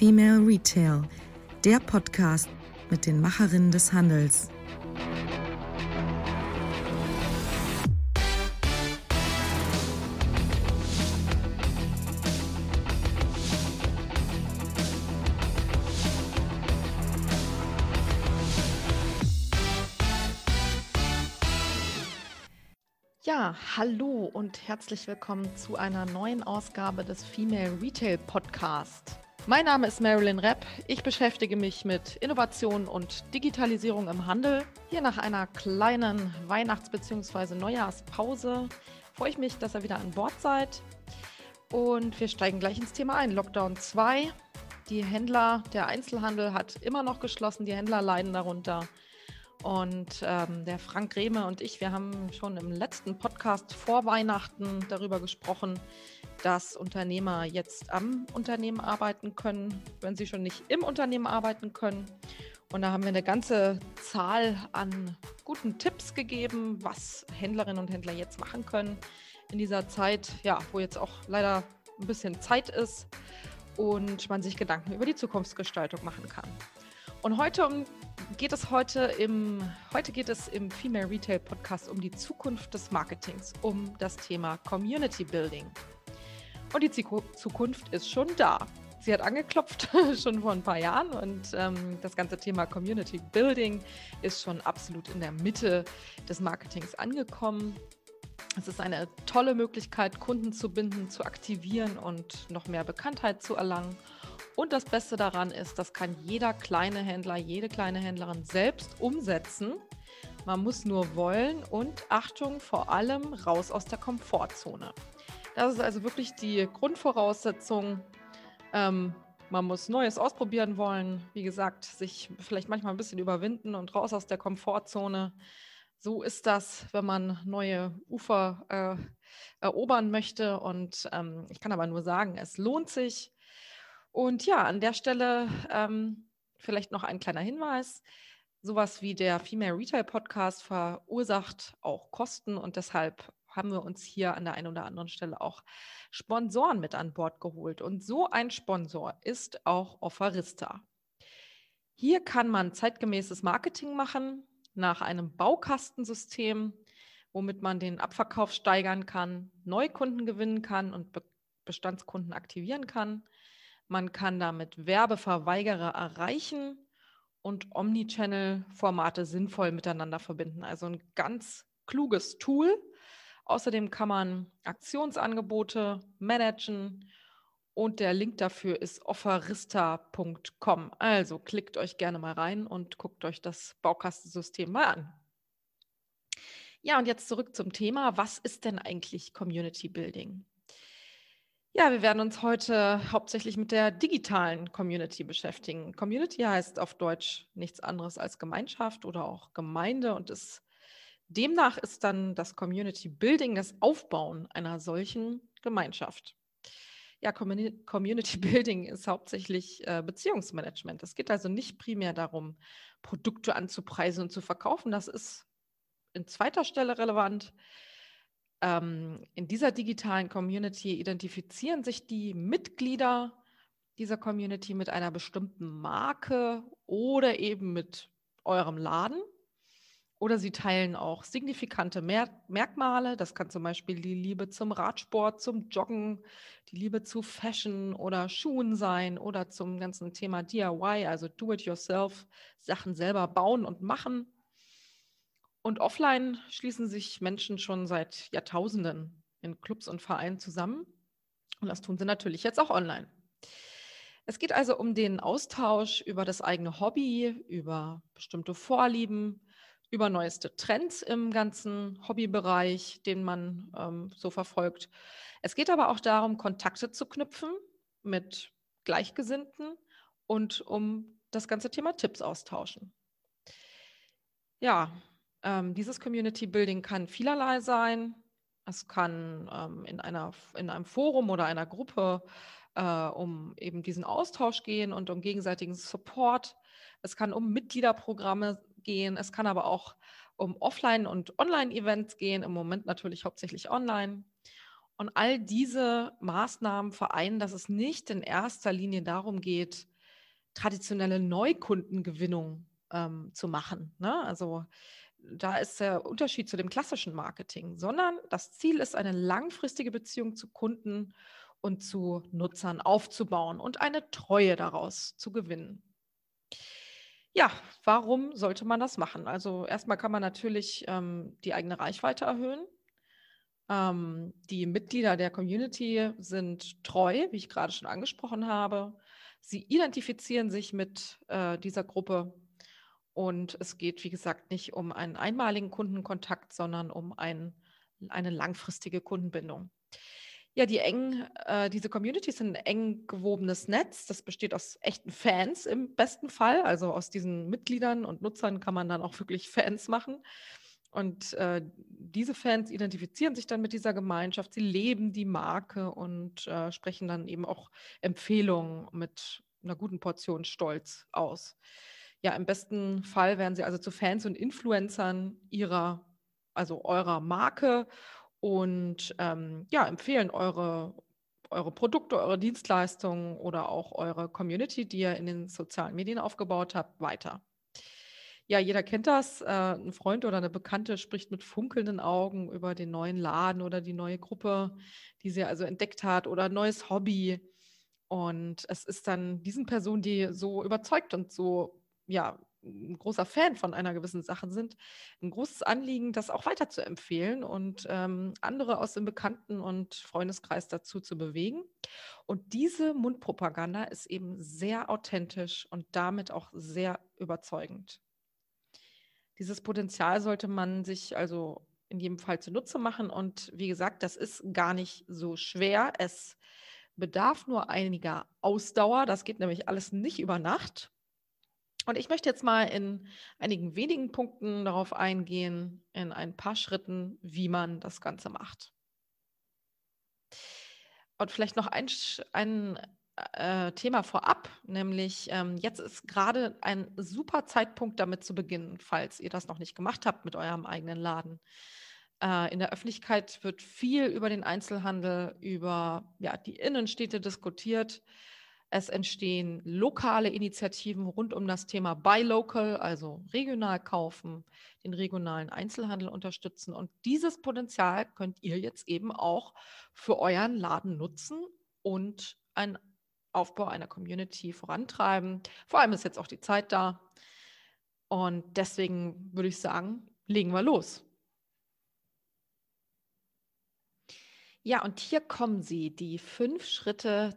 Female Retail, der Podcast mit den Macherinnen des Handels. Ja, hallo und herzlich willkommen zu einer neuen Ausgabe des Female Retail Podcast. Mein Name ist Marilyn Repp. Ich beschäftige mich mit Innovation und Digitalisierung im Handel. Hier nach einer kleinen Weihnachts- bzw. Neujahrspause freue ich mich, dass ihr wieder an Bord seid. Und wir steigen gleich ins Thema ein. Lockdown 2. Die Händler, der Einzelhandel hat immer noch geschlossen. Die Händler leiden darunter. Und ähm, der Frank Rehme und ich, wir haben schon im letzten Podcast vor Weihnachten darüber gesprochen, dass Unternehmer jetzt am Unternehmen arbeiten können, wenn sie schon nicht im Unternehmen arbeiten können. Und da haben wir eine ganze Zahl an guten Tipps gegeben, was Händlerinnen und Händler jetzt machen können in dieser Zeit, ja, wo jetzt auch leider ein bisschen Zeit ist und man sich Gedanken über die Zukunftsgestaltung machen kann. Und heute um geht es heute im, heute geht es im Female Retail Podcast um die Zukunft des Marketings, um das Thema Community Building. Und die Zukunft ist schon da. Sie hat angeklopft schon vor ein paar Jahren und ähm, das ganze Thema Community Building ist schon absolut in der Mitte des Marketings angekommen. Es ist eine tolle Möglichkeit, Kunden zu binden, zu aktivieren und noch mehr Bekanntheit zu erlangen. Und das Beste daran ist, das kann jeder kleine Händler, jede kleine Händlerin selbst umsetzen. Man muss nur wollen und Achtung, vor allem raus aus der Komfortzone. Das ist also wirklich die Grundvoraussetzung. Ähm, man muss Neues ausprobieren wollen. Wie gesagt, sich vielleicht manchmal ein bisschen überwinden und raus aus der Komfortzone. So ist das, wenn man neue Ufer äh, erobern möchte. Und ähm, ich kann aber nur sagen, es lohnt sich. Und ja, an der Stelle ähm, vielleicht noch ein kleiner Hinweis. Sowas wie der Female Retail Podcast verursacht auch Kosten und deshalb haben wir uns hier an der einen oder anderen Stelle auch Sponsoren mit an Bord geholt. Und so ein Sponsor ist auch Offerista. Hier kann man zeitgemäßes Marketing machen nach einem Baukastensystem, womit man den Abverkauf steigern kann, Neukunden gewinnen kann und Bestandskunden aktivieren kann. Man kann damit Werbeverweigerer erreichen und Omnichannel-Formate sinnvoll miteinander verbinden. Also ein ganz kluges Tool. Außerdem kann man Aktionsangebote managen und der Link dafür ist offerista.com. Also klickt euch gerne mal rein und guckt euch das Baukastensystem mal an. Ja, und jetzt zurück zum Thema. Was ist denn eigentlich Community Building? Ja, wir werden uns heute hauptsächlich mit der digitalen Community beschäftigen. Community heißt auf Deutsch nichts anderes als Gemeinschaft oder auch Gemeinde und ist, demnach ist dann das Community Building das Aufbauen einer solchen Gemeinschaft. Ja, Community Building ist hauptsächlich äh, Beziehungsmanagement. Es geht also nicht primär darum, Produkte anzupreisen und zu verkaufen. Das ist in zweiter Stelle relevant ähm, in dieser digitalen Community identifizieren sich die Mitglieder dieser Community mit einer bestimmten Marke oder eben mit eurem Laden. Oder sie teilen auch signifikante Mer Merkmale. Das kann zum Beispiel die Liebe zum Radsport, zum Joggen, die Liebe zu Fashion oder Schuhen sein oder zum ganzen Thema DIY, also Do-it-yourself, Sachen selber bauen und machen. Und offline schließen sich Menschen schon seit Jahrtausenden in Clubs und Vereinen zusammen. Und das tun sie natürlich jetzt auch online. Es geht also um den Austausch über das eigene Hobby, über bestimmte Vorlieben, über neueste Trends im ganzen Hobbybereich, den man ähm, so verfolgt. Es geht aber auch darum, Kontakte zu knüpfen mit Gleichgesinnten und um das ganze Thema Tipps austauschen. Ja, ähm, dieses Community Building kann vielerlei sein. Es kann ähm, in, einer, in einem Forum oder einer Gruppe äh, um eben diesen Austausch gehen und um gegenseitigen Support. Es kann um Mitgliederprogramme gehen. Es kann aber auch um Offline- und Online-Events gehen. Im Moment natürlich hauptsächlich online. Und all diese Maßnahmen vereinen, dass es nicht in erster Linie darum geht, traditionelle Neukundengewinnung ähm, zu machen. Ne? Also da ist der Unterschied zu dem klassischen Marketing, sondern das Ziel ist, eine langfristige Beziehung zu Kunden und zu Nutzern aufzubauen und eine Treue daraus zu gewinnen. Ja, warum sollte man das machen? Also erstmal kann man natürlich ähm, die eigene Reichweite erhöhen. Ähm, die Mitglieder der Community sind treu, wie ich gerade schon angesprochen habe. Sie identifizieren sich mit äh, dieser Gruppe und es geht, wie gesagt, nicht um einen einmaligen Kundenkontakt, sondern um ein, eine langfristige Kundenbindung. Ja, die eng, äh, diese Communities sind ein eng gewobenes Netz. Das besteht aus echten Fans im besten Fall. Also aus diesen Mitgliedern und Nutzern kann man dann auch wirklich Fans machen. Und äh, diese Fans identifizieren sich dann mit dieser Gemeinschaft. Sie leben die Marke und äh, sprechen dann eben auch Empfehlungen mit einer guten Portion Stolz aus. Ja, im besten Fall werden sie also zu Fans und Influencern ihrer, also eurer Marke und ähm, ja, empfehlen eure, eure Produkte, eure Dienstleistungen oder auch eure Community, die ihr in den sozialen Medien aufgebaut habt, weiter. Ja, jeder kennt das. Äh, ein Freund oder eine Bekannte spricht mit funkelnden Augen über den neuen Laden oder die neue Gruppe, die sie also entdeckt hat oder ein neues Hobby. Und es ist dann diesen Personen, die so überzeugt und so ja, ein großer Fan von einer gewissen Sache sind, ein großes Anliegen, das auch weiter zu empfehlen und ähm, andere aus dem Bekannten- und Freundeskreis dazu zu bewegen. Und diese Mundpropaganda ist eben sehr authentisch und damit auch sehr überzeugend. Dieses Potenzial sollte man sich also in jedem Fall zunutze machen. Und wie gesagt, das ist gar nicht so schwer. Es bedarf nur einiger Ausdauer. Das geht nämlich alles nicht über Nacht. Und ich möchte jetzt mal in einigen wenigen Punkten darauf eingehen, in ein paar Schritten, wie man das Ganze macht. Und vielleicht noch ein, ein äh, Thema vorab, nämlich ähm, jetzt ist gerade ein super Zeitpunkt, damit zu beginnen, falls ihr das noch nicht gemacht habt mit eurem eigenen Laden. Äh, in der Öffentlichkeit wird viel über den Einzelhandel, über ja, die Innenstädte diskutiert. Es entstehen lokale Initiativen rund um das Thema Buy Local, also regional kaufen, den regionalen Einzelhandel unterstützen. Und dieses Potenzial könnt ihr jetzt eben auch für euren Laden nutzen und einen Aufbau einer Community vorantreiben. Vor allem ist jetzt auch die Zeit da. Und deswegen würde ich sagen, legen wir los. Ja, und hier kommen sie, die fünf Schritte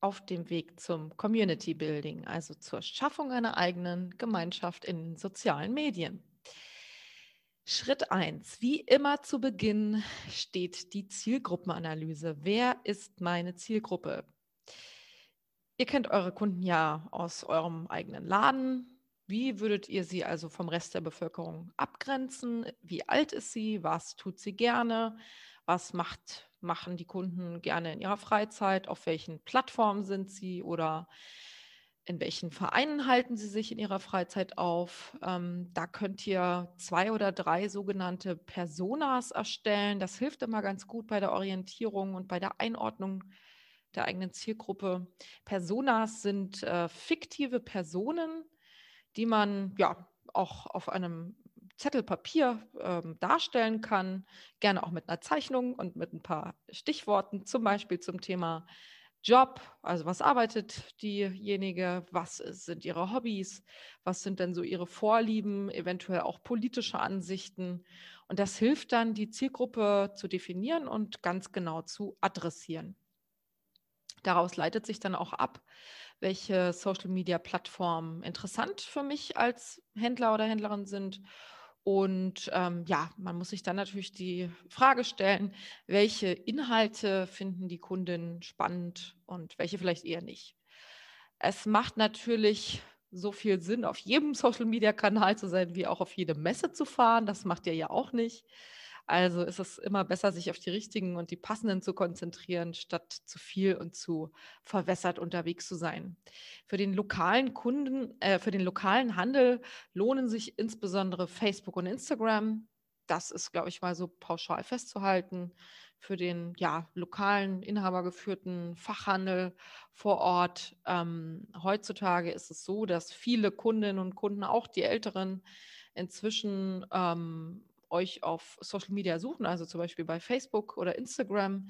auf dem Weg zum Community Building, also zur Schaffung einer eigenen Gemeinschaft in sozialen Medien. Schritt 1. Wie immer zu Beginn steht die Zielgruppenanalyse. Wer ist meine Zielgruppe? Ihr kennt eure Kunden ja aus eurem eigenen Laden. Wie würdet ihr sie also vom Rest der Bevölkerung abgrenzen? Wie alt ist sie? Was tut sie gerne? Was macht machen die Kunden gerne in ihrer Freizeit? Auf welchen Plattformen sind sie oder in welchen Vereinen halten sie sich in ihrer Freizeit auf? Ähm, da könnt ihr zwei oder drei sogenannte Personas erstellen. Das hilft immer ganz gut bei der Orientierung und bei der Einordnung der eigenen Zielgruppe. Personas sind äh, fiktive Personen, die man ja auch auf einem Zettel Papier ähm, darstellen kann, gerne auch mit einer Zeichnung und mit ein paar Stichworten, zum Beispiel zum Thema Job, also was arbeitet diejenige, was sind ihre Hobbys, was sind denn so ihre Vorlieben, eventuell auch politische Ansichten. Und das hilft dann, die Zielgruppe zu definieren und ganz genau zu adressieren. Daraus leitet sich dann auch ab, welche Social-Media-Plattformen interessant für mich als Händler oder Händlerin sind und ähm, ja, man muss sich dann natürlich die Frage stellen, welche Inhalte finden die Kunden spannend und welche vielleicht eher nicht. Es macht natürlich so viel Sinn, auf jedem Social-Media-Kanal zu sein, wie auch auf jede Messe zu fahren. Das macht ihr ja auch nicht. Also ist es immer besser, sich auf die richtigen und die passenden zu konzentrieren, statt zu viel und zu verwässert unterwegs zu sein. Für den lokalen Kunden, äh, für den lokalen Handel lohnen sich insbesondere Facebook und Instagram. Das ist, glaube ich, mal so pauschal festzuhalten. für den ja, lokalen, inhabergeführten Fachhandel vor Ort. Ähm, heutzutage ist es so, dass viele Kundinnen und Kunden, auch die Älteren, inzwischen ähm, euch auf Social Media suchen, also zum Beispiel bei Facebook oder Instagram.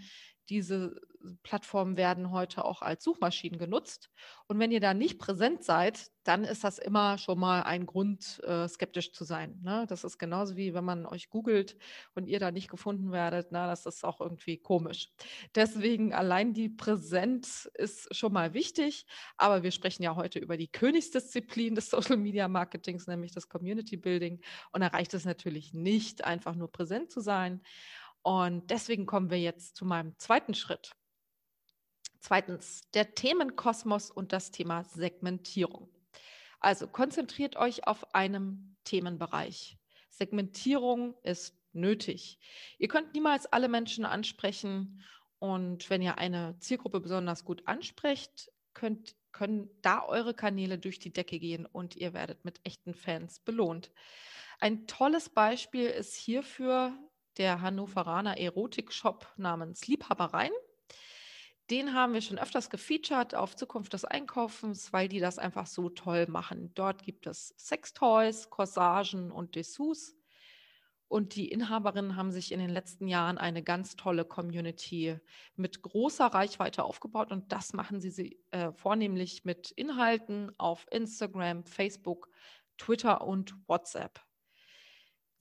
Diese Plattformen werden heute auch als Suchmaschinen genutzt. Und wenn ihr da nicht präsent seid, dann ist das immer schon mal ein Grund, äh, skeptisch zu sein. Ne? Das ist genauso wie wenn man euch googelt und ihr da nicht gefunden werdet. Na, das ist auch irgendwie komisch. Deswegen allein die Präsenz ist schon mal wichtig. Aber wir sprechen ja heute über die Königsdisziplin des Social Media Marketings, nämlich das Community Building. Und da reicht es natürlich nicht, einfach nur präsent zu sein. Und deswegen kommen wir jetzt zu meinem zweiten Schritt. Zweitens, der Themenkosmos und das Thema Segmentierung. Also konzentriert euch auf einem Themenbereich. Segmentierung ist nötig. Ihr könnt niemals alle Menschen ansprechen und wenn ihr eine Zielgruppe besonders gut ansprecht, könnt, können da eure Kanäle durch die Decke gehen und ihr werdet mit echten Fans belohnt. Ein tolles Beispiel ist hierfür der Hannoveraner Erotik-Shop namens Liebhabereien. Den haben wir schon öfters gefeatured auf Zukunft des Einkaufens, weil die das einfach so toll machen. Dort gibt es Sextoys, Corsagen und Dessous. Und die Inhaberinnen haben sich in den letzten Jahren eine ganz tolle Community mit großer Reichweite aufgebaut. Und das machen sie äh, vornehmlich mit Inhalten auf Instagram, Facebook, Twitter und WhatsApp.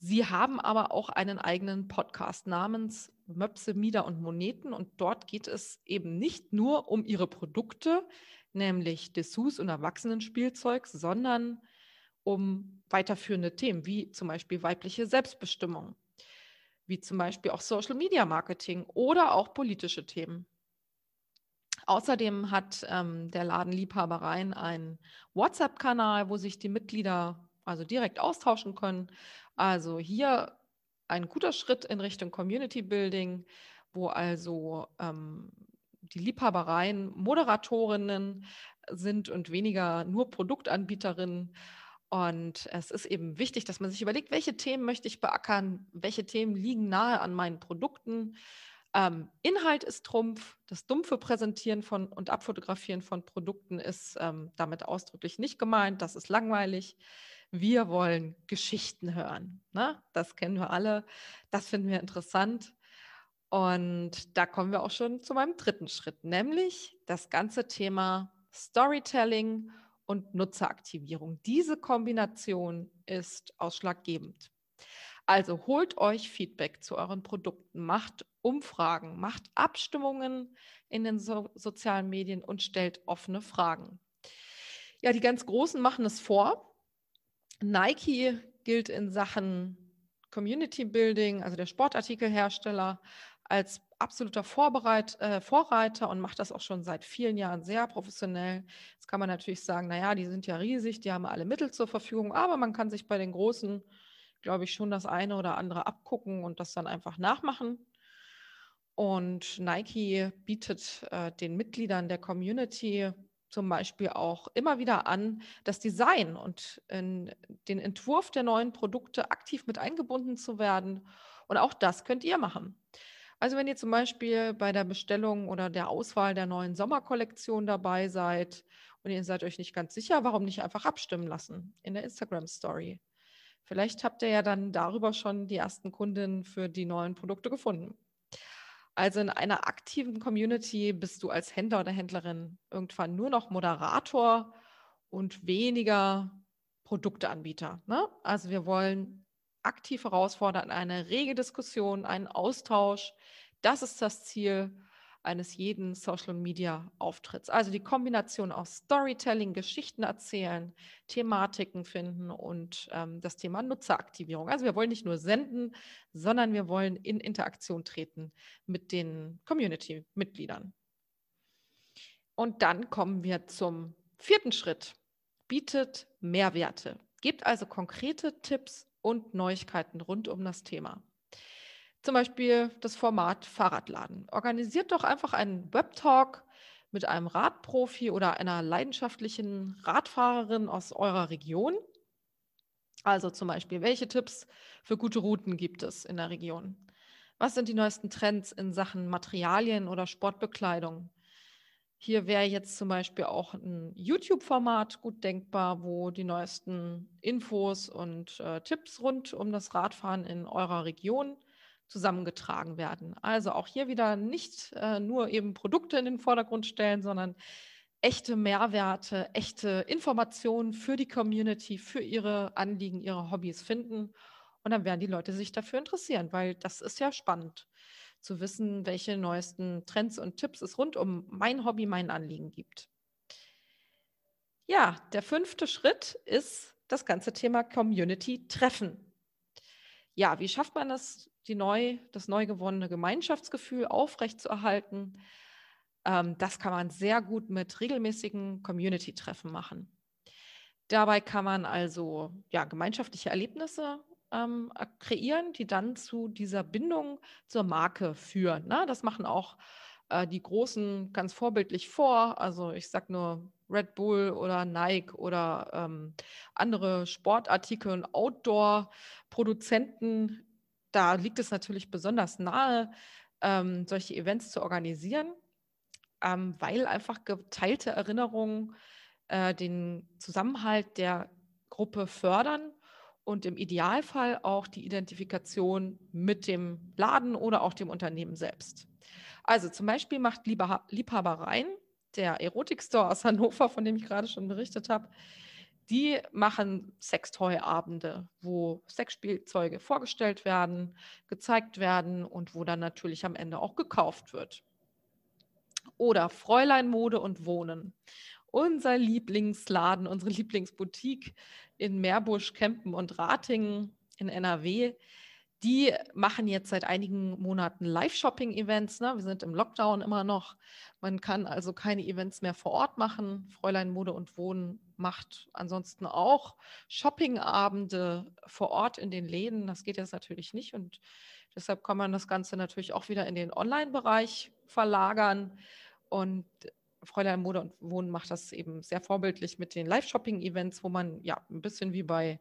Sie haben aber auch einen eigenen Podcast namens Möpse, Mieder und Moneten. Und dort geht es eben nicht nur um ihre Produkte, nämlich Dessous und Erwachsenenspielzeug, sondern um weiterführende Themen, wie zum Beispiel weibliche Selbstbestimmung, wie zum Beispiel auch Social Media Marketing oder auch politische Themen. Außerdem hat ähm, der Laden Liebhabereien einen WhatsApp-Kanal, wo sich die Mitglieder also direkt austauschen können. Also hier ein guter Schritt in Richtung Community Building, wo also ähm, die Liebhabereien Moderatorinnen sind und weniger nur Produktanbieterinnen. Und es ist eben wichtig, dass man sich überlegt, welche Themen möchte ich beackern, welche Themen liegen nahe an meinen Produkten. Ähm, Inhalt ist Trumpf. Das dumpfe Präsentieren von und Abfotografieren von Produkten ist ähm, damit ausdrücklich nicht gemeint. Das ist langweilig. Wir wollen Geschichten hören. Ne? Das kennen wir alle. Das finden wir interessant. Und da kommen wir auch schon zu meinem dritten Schritt, nämlich das ganze Thema Storytelling und Nutzeraktivierung. Diese Kombination ist ausschlaggebend. Also holt euch Feedback zu euren Produkten, macht Umfragen, macht Abstimmungen in den so sozialen Medien und stellt offene Fragen. Ja, die ganz Großen machen es vor. Nike gilt in Sachen Community Building, also der Sportartikelhersteller, als absoluter Vorbereit, äh, Vorreiter und macht das auch schon seit vielen Jahren sehr professionell. Jetzt kann man natürlich sagen, naja, die sind ja riesig, die haben alle Mittel zur Verfügung, aber man kann sich bei den Großen, glaube ich, schon das eine oder andere abgucken und das dann einfach nachmachen. Und Nike bietet äh, den Mitgliedern der Community zum Beispiel auch immer wieder an, das Design und den Entwurf der neuen Produkte aktiv mit eingebunden zu werden. Und auch das könnt ihr machen. Also wenn ihr zum Beispiel bei der Bestellung oder der Auswahl der neuen Sommerkollektion dabei seid und ihr seid euch nicht ganz sicher, warum nicht einfach abstimmen lassen in der Instagram Story. Vielleicht habt ihr ja dann darüber schon die ersten Kunden für die neuen Produkte gefunden. Also in einer aktiven Community bist du als Händler oder Händlerin irgendwann nur noch Moderator und weniger Produkteanbieter. Ne? Also wir wollen aktiv herausfordern, eine rege Diskussion, einen Austausch. Das ist das Ziel eines jeden Social-Media-Auftritts. Also die Kombination aus Storytelling, Geschichten erzählen, Thematiken finden und ähm, das Thema Nutzeraktivierung. Also wir wollen nicht nur senden, sondern wir wollen in Interaktion treten mit den Community-Mitgliedern. Und dann kommen wir zum vierten Schritt. Bietet Mehrwerte. Gebt also konkrete Tipps und Neuigkeiten rund um das Thema. Zum Beispiel das Format Fahrradladen. Organisiert doch einfach einen Webtalk mit einem Radprofi oder einer leidenschaftlichen Radfahrerin aus eurer Region. Also zum Beispiel, welche Tipps für gute Routen gibt es in der Region? Was sind die neuesten Trends in Sachen Materialien oder Sportbekleidung? Hier wäre jetzt zum Beispiel auch ein YouTube-Format gut denkbar, wo die neuesten Infos und äh, Tipps rund um das Radfahren in eurer Region zusammengetragen werden. Also auch hier wieder nicht äh, nur eben Produkte in den Vordergrund stellen, sondern echte Mehrwerte, echte Informationen für die Community, für ihre Anliegen, ihre Hobbys finden. Und dann werden die Leute sich dafür interessieren, weil das ist ja spannend zu wissen, welche neuesten Trends und Tipps es rund um mein Hobby, mein Anliegen gibt. Ja, der fünfte Schritt ist das ganze Thema Community-Treffen. Ja, wie schafft man es, die neu, das neu gewonnene Gemeinschaftsgefühl aufrechtzuerhalten? Ähm, das kann man sehr gut mit regelmäßigen Community-Treffen machen. Dabei kann man also ja, gemeinschaftliche Erlebnisse ähm, kreieren, die dann zu dieser Bindung zur Marke führen. Ne? Das machen auch äh, die Großen ganz vorbildlich vor. Also ich sage nur Red Bull oder Nike oder ähm, andere Sportartikel und Outdoor-Produzenten. Da liegt es natürlich besonders nahe, ähm, solche Events zu organisieren ähm, weil einfach geteilte Erinnerungen äh, den Zusammenhalt der Gruppe fördern und im Idealfall auch die Identifikation mit dem Laden oder auch dem Unternehmen selbst. Also zum Beispiel macht Liebhabereien, der Erotikstore aus Hannover, von dem ich gerade schon berichtet habe, die machen Sextoy-Abende, wo Sexspielzeuge vorgestellt werden, gezeigt werden und wo dann natürlich am Ende auch gekauft wird. Oder Fräulein Mode und Wohnen. Unser Lieblingsladen, unsere Lieblingsboutique in Meerbusch, Kempen und Ratingen in NRW. Die machen jetzt seit einigen Monaten Live-Shopping-Events. Ne? Wir sind im Lockdown immer noch. Man kann also keine Events mehr vor Ort machen. Fräulein Mode und Wohnen macht ansonsten auch Shopping-Abende vor Ort in den Läden. Das geht jetzt natürlich nicht und deshalb kann man das Ganze natürlich auch wieder in den Online-Bereich verlagern. Und Fräulein Mode und Wohnen macht das eben sehr vorbildlich mit den Live-Shopping-Events, wo man ja ein bisschen wie bei,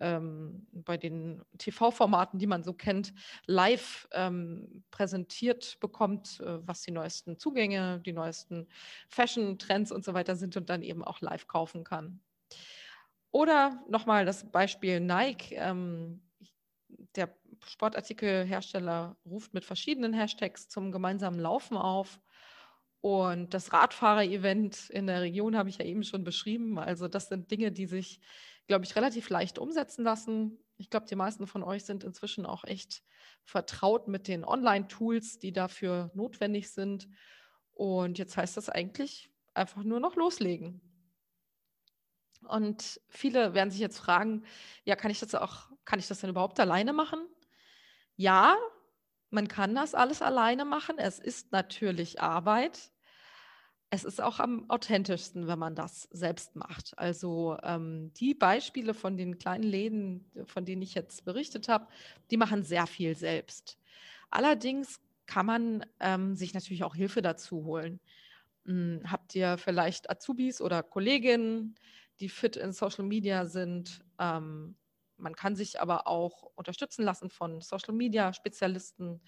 ähm, bei den TV-Formaten, die man so kennt, live ähm, präsentiert bekommt, äh, was die neuesten Zugänge, die neuesten Fashion-Trends und so weiter sind und dann eben auch live kaufen kann. Oder nochmal das Beispiel Nike. Ähm, der Sportartikelhersteller ruft mit verschiedenen Hashtags zum gemeinsamen Laufen auf und das Radfahrer-Event in der Region habe ich ja eben schon beschrieben. Also das sind Dinge, die sich, glaube ich, relativ leicht umsetzen lassen. Ich glaube, die meisten von euch sind inzwischen auch echt vertraut mit den Online-Tools, die dafür notwendig sind. Und jetzt heißt das eigentlich einfach nur noch loslegen. Und viele werden sich jetzt fragen, ja, kann ich das auch, kann ich das denn überhaupt alleine machen? Ja, man kann das alles alleine machen. Es ist natürlich Arbeit. Es ist auch am authentischsten, wenn man das selbst macht. Also ähm, die Beispiele von den kleinen Läden, von denen ich jetzt berichtet habe, die machen sehr viel selbst. Allerdings kann man ähm, sich natürlich auch Hilfe dazu holen. Hm, habt ihr vielleicht Azubis oder Kolleginnen, die fit in Social Media sind? Ähm, man kann sich aber auch unterstützen lassen von Social-Media-Spezialisten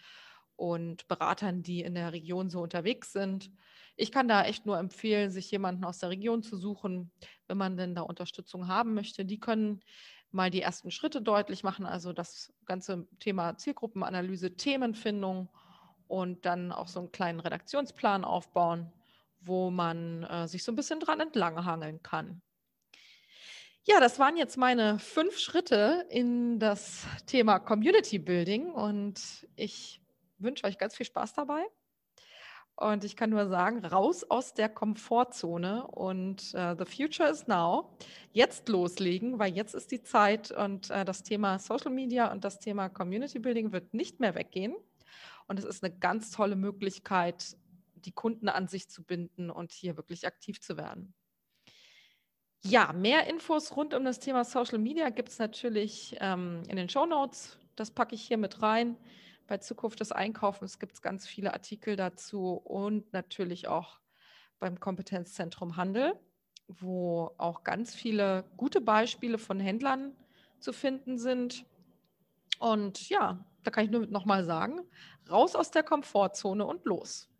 und Beratern, die in der Region so unterwegs sind. Ich kann da echt nur empfehlen, sich jemanden aus der Region zu suchen, wenn man denn da Unterstützung haben möchte. Die können mal die ersten Schritte deutlich machen, also das ganze Thema Zielgruppenanalyse, Themenfindung und dann auch so einen kleinen Redaktionsplan aufbauen, wo man äh, sich so ein bisschen dran entlanghangeln kann. Ja, das waren jetzt meine fünf Schritte in das Thema Community Building und ich wünsche euch ganz viel Spaß dabei. Und ich kann nur sagen, raus aus der Komfortzone und uh, the future is now. Jetzt loslegen, weil jetzt ist die Zeit und uh, das Thema Social Media und das Thema Community Building wird nicht mehr weggehen. Und es ist eine ganz tolle Möglichkeit, die Kunden an sich zu binden und hier wirklich aktiv zu werden. Ja, mehr Infos rund um das Thema Social Media gibt es natürlich ähm, in den Show Notes. Das packe ich hier mit rein. Bei Zukunft des Einkaufens gibt es ganz viele Artikel dazu und natürlich auch beim Kompetenzzentrum Handel, wo auch ganz viele gute Beispiele von Händlern zu finden sind. Und ja, da kann ich nur noch mal sagen, raus aus der Komfortzone und los.